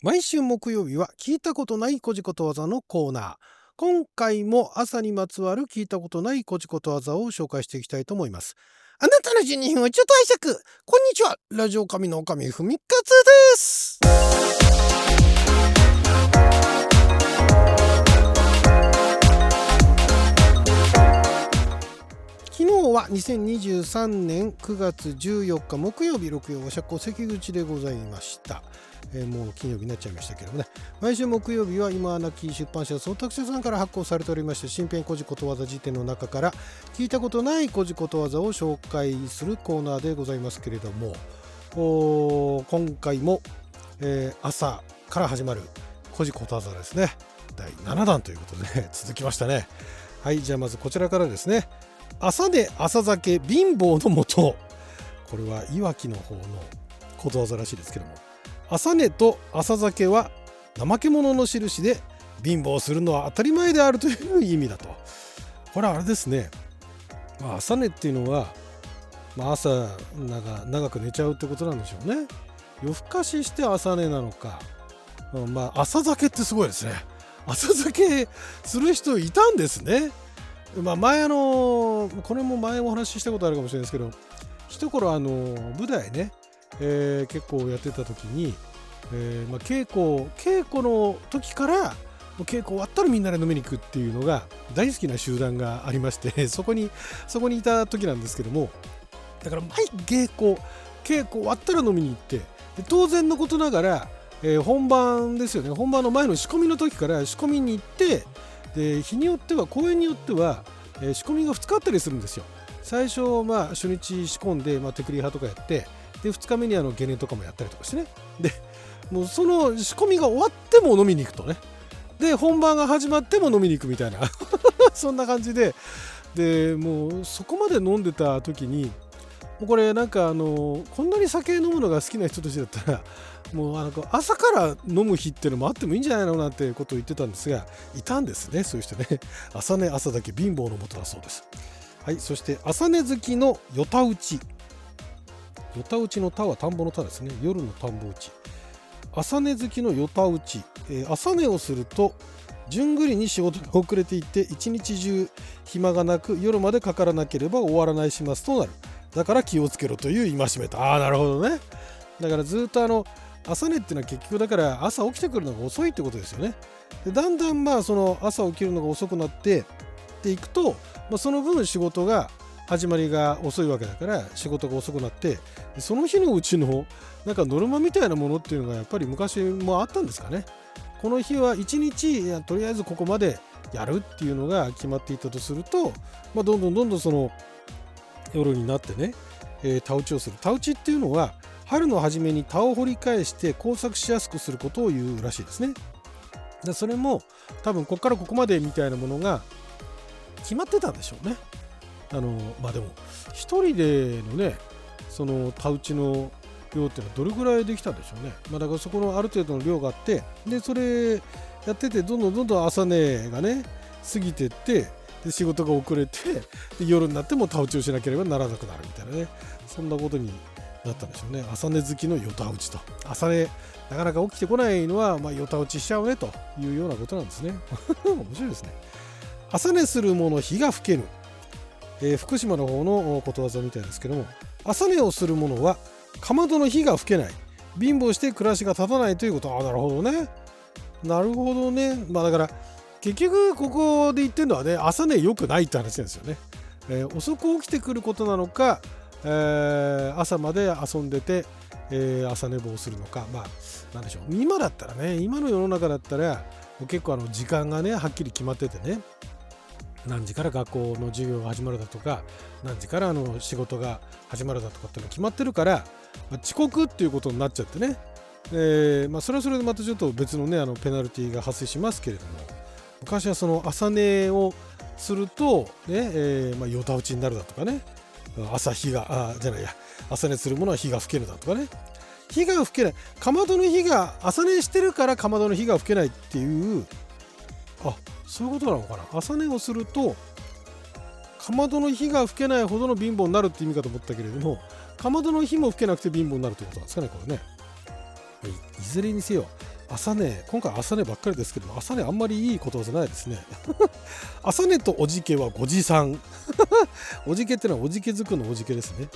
毎週木曜日は聞いたことないこじことわざのコーナー。今回も朝にまつわる聞いたことないこじことわざを紹介していきたいと思います。あなたの12分をちょっと拝借。こんにちは。ラジオ神の神ふみかつです。日は2023年9月14日木曜日六曜お釈迦関口でございました。えー、もう金曜日になっちゃいましたけどもね。毎週木曜日は今亡き出版社創作者さんから発行されておりまして新編古事ことわざ辞典の中から聞いたことない古事ことわざを紹介するコーナーでございますけれども今回も、えー、朝から始まる古事ことわざですね。第7弾ということで、続きましたね。はいじゃあまずこちらからですね。朝で朝酒貧乏のもとこれはいわきの方のことわざらしいですけども朝寝と朝酒は怠け者の印で貧乏するのは当たり前であるという意味だと。これはあれですね、まあ、朝寝っていうのは、まあ、朝長長く寝ちゃうってことなんでしょうね。夜更かしして朝寝なのか、うんまあ、朝酒ってすごいですね。朝酒する人いたんですね。まあ、前あのこれも前お話ししたことあるかもしれないですけど一頃あの舞台ねえー、結構やってた時に、えーまあ、稽古稽古の時から稽古終わったらみんなで飲みに行くっていうのが大好きな集団がありまして そこにそこにいた時なんですけどもだから毎稽古稽古終わったら飲みに行って当然のことながら、えー、本番ですよね。本番の前の仕込みの時から仕込みに行ってで日によっては公演によっては、えー、仕込みが2日あったりするんですよ。最初、まあ、初日仕込んで、まあ、手繰り派とかやってで2日目にあのゲネとかもやったりとかしてね。でもうその仕込みが終わっても飲みに行くとね。で本番が始まっても飲みに行くみたいな。そんな感じで。でもうそこまで飲んでた時にもうこれなんかあのこんなに酒飲むのが好きな人たちだったらもうなんか朝から飲む日っていうのもあってもいいんじゃないのなんてことを言ってたんですがいたんですねそういう人ね。朝寝朝だけ貧乏のもとだそうです。はいそして朝寝好きのよたうち。よたうちの田は田んぼの田ですね。夜の田んぼ打ち。朝寝好きのよたうち、えー、朝寝をすると順繰りに仕事が遅れていって一日中暇がなく夜までかからなければ終わらない始末となる。だから気をつけろという戒めと。ああなるほどね。だからずっとあの朝寝っていうのは結局だから朝起きてくるのが遅いってことですよね。でだんだんまあその朝起きるのが遅くなってっていくと、まあ、その分仕事が始まりが遅いわけだから仕事が遅くなってその日のうちのなんかノルマみたいなものっていうのがやっぱり昔もあったんですかね。この日は1日とりあえずここまでやるっていうのが決まっていたとすると、まあ、どんどんどんどんその夜になってね、えー、田打ちをする。田打ちっていうのは春の初めに田を掘り返して工作しやすくすることを言うらしいですね。でそれも多分ここからここまでみたいなものが決まってたんでしょうね。あのまあでも1人でのねその田打ちの量っていうのはどれぐらいできたんでしょうね、まあ、だからそこのある程度の量があってでそれやっててどんどんどんどん朝寝がね過ぎてってで仕事が遅れてで夜になっても田打ちをしなければならなくなるみたいなね。そんなことになったんでしょうね。朝寝好きのよた打ちと。朝寝なかなか起きてこないのは、まあ、よた打ちしちゃうねというようなことなんですね。面白いですね。朝寝する者日が更けぬえー、福島の方のことわざみたいですけども。朝寝をする者はかまどの火が吹けない。貧乏して暮らしが立たないということ。ああなるほどね。なるほどね。まあだから結局ここで言ってるのはね朝寝良くないって話なんですよね、えー、遅く起きてくることなのか、えー、朝まで遊んでて、えー、朝寝坊するのかまあなんでしょう。今だったらね今の世の中だったら結構あの時間がねはっきり決まっててね何時から学校の授業が始まるだとか何時からあの仕事が始まるだとかっていうの決まってるから、まあ、遅刻っていうことになっちゃってね、えーまあ、それはそれでまたちょっと別のねあのペナルティーが発生しますけれども昔はその朝寝をするとね、えーまあ、よた打ちになるだとかね。朝日があじゃないや。朝寝するものは火が吹けるだとかね。火が吹けない。かまどの火が朝寝してるからかまどの火が吹けないっていうあそういうことなのかな。朝寝をするとかまどの火が吹けないほどの貧乏になるって意味かと思ったけれどもかまどの火も吹けなくて貧乏になるってことなんですかねこれね。いずれにせよ朝寝今回朝寝ばっかりですけど朝寝あんまりいいことじゃないですね。朝寝とおじけはごじさん。おじけってのはおじけづくのおじけですね。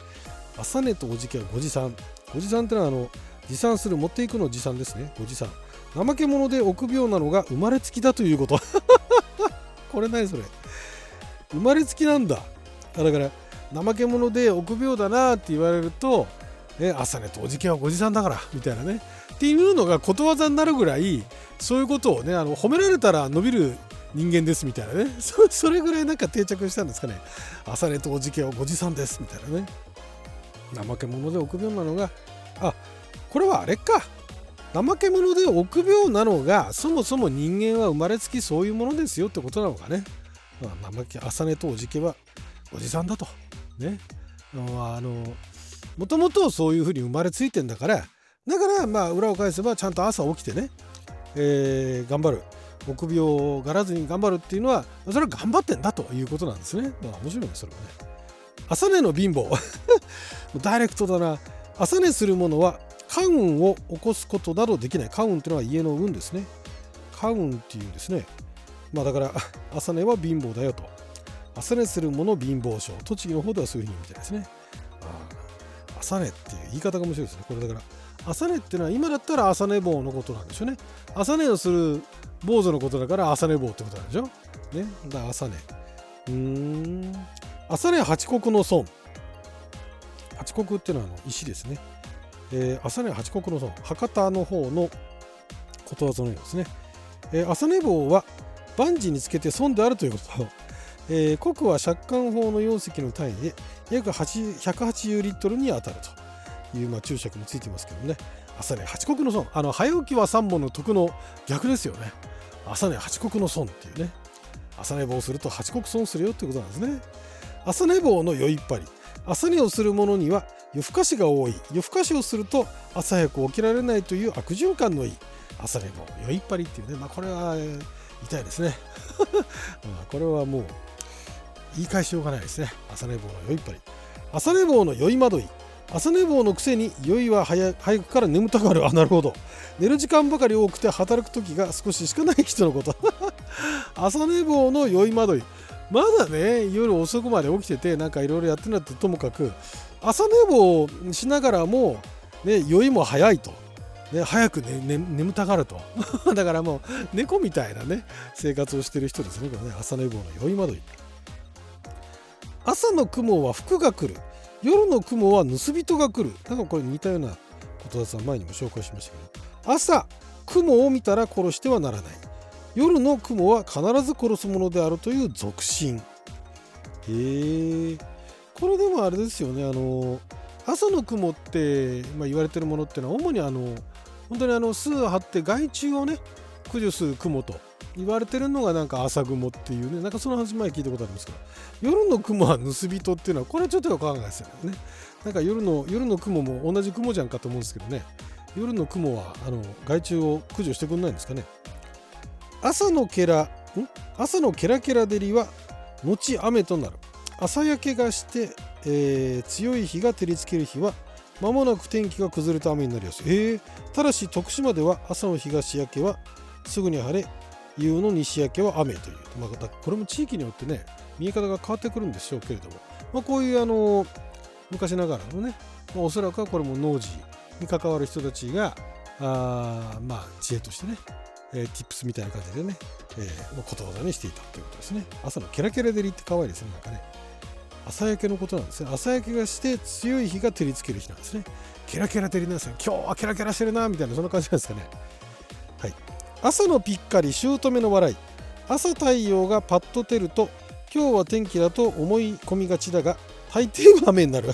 朝寝とおじけはごじさん。ごじさんってのはあの持参する持っていくの持参ですね。ごじさん。怠け者で臆病なのが生まれつきだということ。これ何それ。生まれつきなんだ。だから怠け者で臆病だなって言われると、ね、朝寝とおじけはごじさんだからみたいなね。っていうのがことわざになるぐらいそういうことをねあの褒められたら伸びる人間ですみたいなね。それぐらいなんか定着したんですかね朝寝とおじけはごじさんですみたいなね。怠け者で臆病なのがあこれはあれか。怠け者で臆病なのがそもそも人間は生まれつきそういうものですよってことなのかね、まあ、怠け朝寝とおじけはおじさんだと。ね。あのもともとそういうふうに生まれついてんだからだからまあ裏を返せばちゃんと朝起きてね、えー、頑張る臆病がらずに頑張るっていうのはそれは頑張ってんだということなんですね。まあ面白いねそれはね。朝寝の貧乏 ダイレクトだな。朝寝するものは家運を起こすことなどできない。家運っていうのは家の運ですね。家運っていうんですね。まあだから 朝寝は貧乏だよと。朝寝するもの貧乏症。栃木の方ではそういうふうにみたいですね。あ朝寝っていう言い方が面白いですね。これだから朝寝っていうのは今だったら朝寝坊のことなんでしょうね。朝寝をする坊主のことだから朝寝坊ってことなんでしょ。ね。だから朝寝。うーん。朝寝八国の孫。八国っていうのはあの石ですね。えー、朝寝八国の孫。博多の方のことわざのようですね。えー、朝寝坊は万事につけて損であるということえー、国は借款法の容積の単位で約180リットルに当たると。いう、まあ、注釈もついてますけどね。朝ね八国の損。あの早起きは三本の徳の逆ですよね。朝ね八国の損っていうね。朝寝坊すると八国損するよってことなんですね。朝寝坊の酔いっぱり。朝寝をする者には夜更かしが多い。夜更かしをすると朝早く起きられないという悪循環のいい。朝寝坊酔いっぱりっていうね。まあこれは、痛いですね。これはもう言い返しようがないですね。朝寝坊の酔いっぱり。朝寝坊の酔い惑い。朝寝坊のくせに酔いは早くから眠たがる。あなるほど。寝る時間ばかり多くて働く時が少ししかない人のこと。朝寝坊の酔い惑い。まだね夜遅くまで起きててなんかいろいろやってんだってともかく朝寝坊しながらも、ね、酔いも早いと、ね、早く、ねね、眠たがると。だからもう猫みたいなね生活をしてる人ですねこれね。朝寝坊の酔い惑い。朝の雲は服が来る。夜の雲は盗人が来る。なんかこれ似たようなことわざ前にも紹介しましたけど。朝雲を見たら殺してはならない。夜の雲は必ず殺すものであるという俗心へえこれでもあれですよね。あの朝の雲って、まあ、言われてるものっていうのは主にあの本当にあの巣を張って害虫をね駆除する雲と言われてるのがなんか朝雲っていうねなんかその話前聞いたことありますから夜の雲は盗人っていうのはこれはちょっとよくわかんないですよね。なんか夜の夜の雲も同じ雲じゃんかと思うんですけどね。夜の雲はあの害虫を駆除してくんないんですかね。朝のケラん？朝のケラケラ照りは後雨となる。朝焼けがして、えー、強い日が照りつける日はまもなく天気が崩れて雨になりやすい、えー、ただし徳島では朝の東焼けはすぐに晴れ夕の西焼けは雨という、まあ、これも地域によってね見え方が変わってくるんでしょうけれども、まあ、こういうあの昔ながらのね、まあ、おそらくはこれも農事に関わる人たちがあまあ知恵としてね、えー、tips みたいな感じでね、えー、ことわざにしていたということですね。朝のケラケラ照りって可愛いですねなんかね。朝焼けのことなんですね。朝焼けがして強い日が照りつける日なんですね。ケラケラ照りなんですよ。今日はケラケラしてるなみたいなそんな感じなんですかね。朝のぴっかり姑の笑い。朝太陽がパッと照ると今日は天気だと思い込みがちだが大抵は雨になる。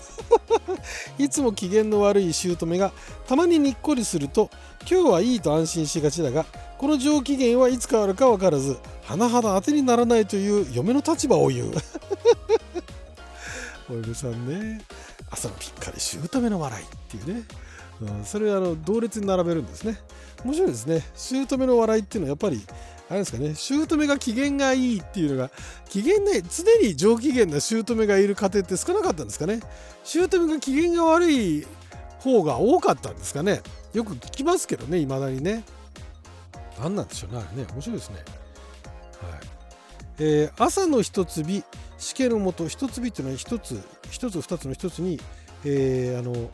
いつも機嫌の悪い姑がたまににっこりすると今日はいいと安心しがちだがこの上機嫌はいつ変わるか分からず甚だ当てにならないという嫁の立場を言う。お嫁さんね朝のぴっかり姑の笑いっていうね、うん、それあの同列に並べるんですね。面白いですね。姑の笑いっていうのはやっぱりあれですかね。姑が機嫌がいいっていうのが機嫌ね常に上機嫌な姑がいる家庭って少なかったんですかね。姑が機嫌が悪い方が多かったんですかね。よく聞きますけどねいまだにね。何なんでしょうねあれね。面白いですね。はい。えー、朝の一つ日しけのもと一つ日っていうのは一つ一つ二つの一つに、えー、あの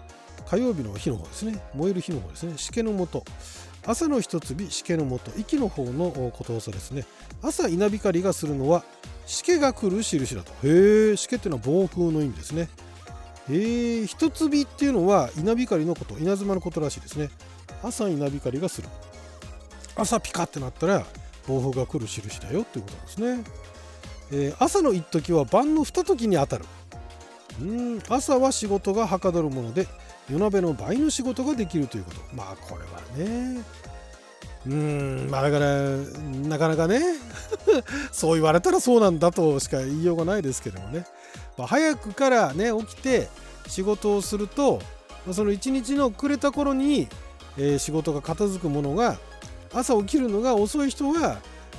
火曜日の日の方ですね。燃える日の方ですね。しけのもと。朝の一つ日しけのもと息の方のことわざですね。朝稲光がするのはしけが来る印だと。へえしけっていうのは暴風の意味ですね。えー、一つ日っていうのは稲光のこと稲妻のことらしいですね。朝稲光がする。朝ピカってなったら暴風が来る印だよっていうことなんですね、えー、朝の一時は晩の二時に当たる。うん朝は仕事がはかどるもので夜鍋の倍の仕事ができるということ。まあこれはね。うんまあだからなかなかね。そう言われたらそうなんだとしか言いようがないですけどもね、まあ、早くからね起きて仕事をするとその一日の暮れた頃に、えー、仕事が片付くものが朝起きるのが遅い人は、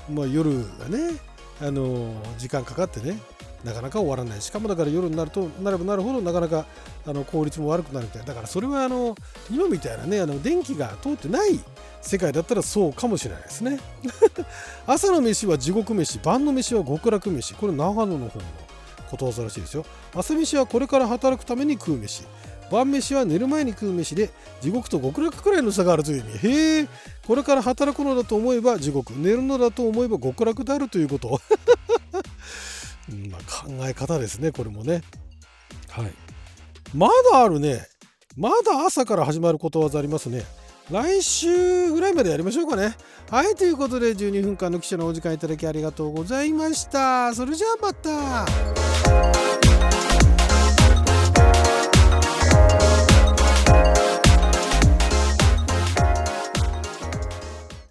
まあ、夜がね、あのー、時間かかってねなかなか終わらない。しかもだから夜になるとなればなるほどなかなかあの効率も悪くなるみたいだからそれはあの今みたいなねあの電気が通ってない世界だったらそうかもしれないですね。朝の飯は地獄飯晩の飯は極楽飯。これ長野の方のことわざらしいですよ。朝飯はこれから働くために食う飯。晩飯は寝る前に食う飯で地獄と極楽くらいの差があるという意味。へえ。これから働くのだと思えば地獄。寝るのだと思えば極楽であるということ まあ、考え方ですねこれもね。はい。まだあるね。まだ朝から始まることわざありますね。来週ぐらいまでやりましょうかね。はいということで12分間の記者のお時間いただきありがとうございました。それじゃあまた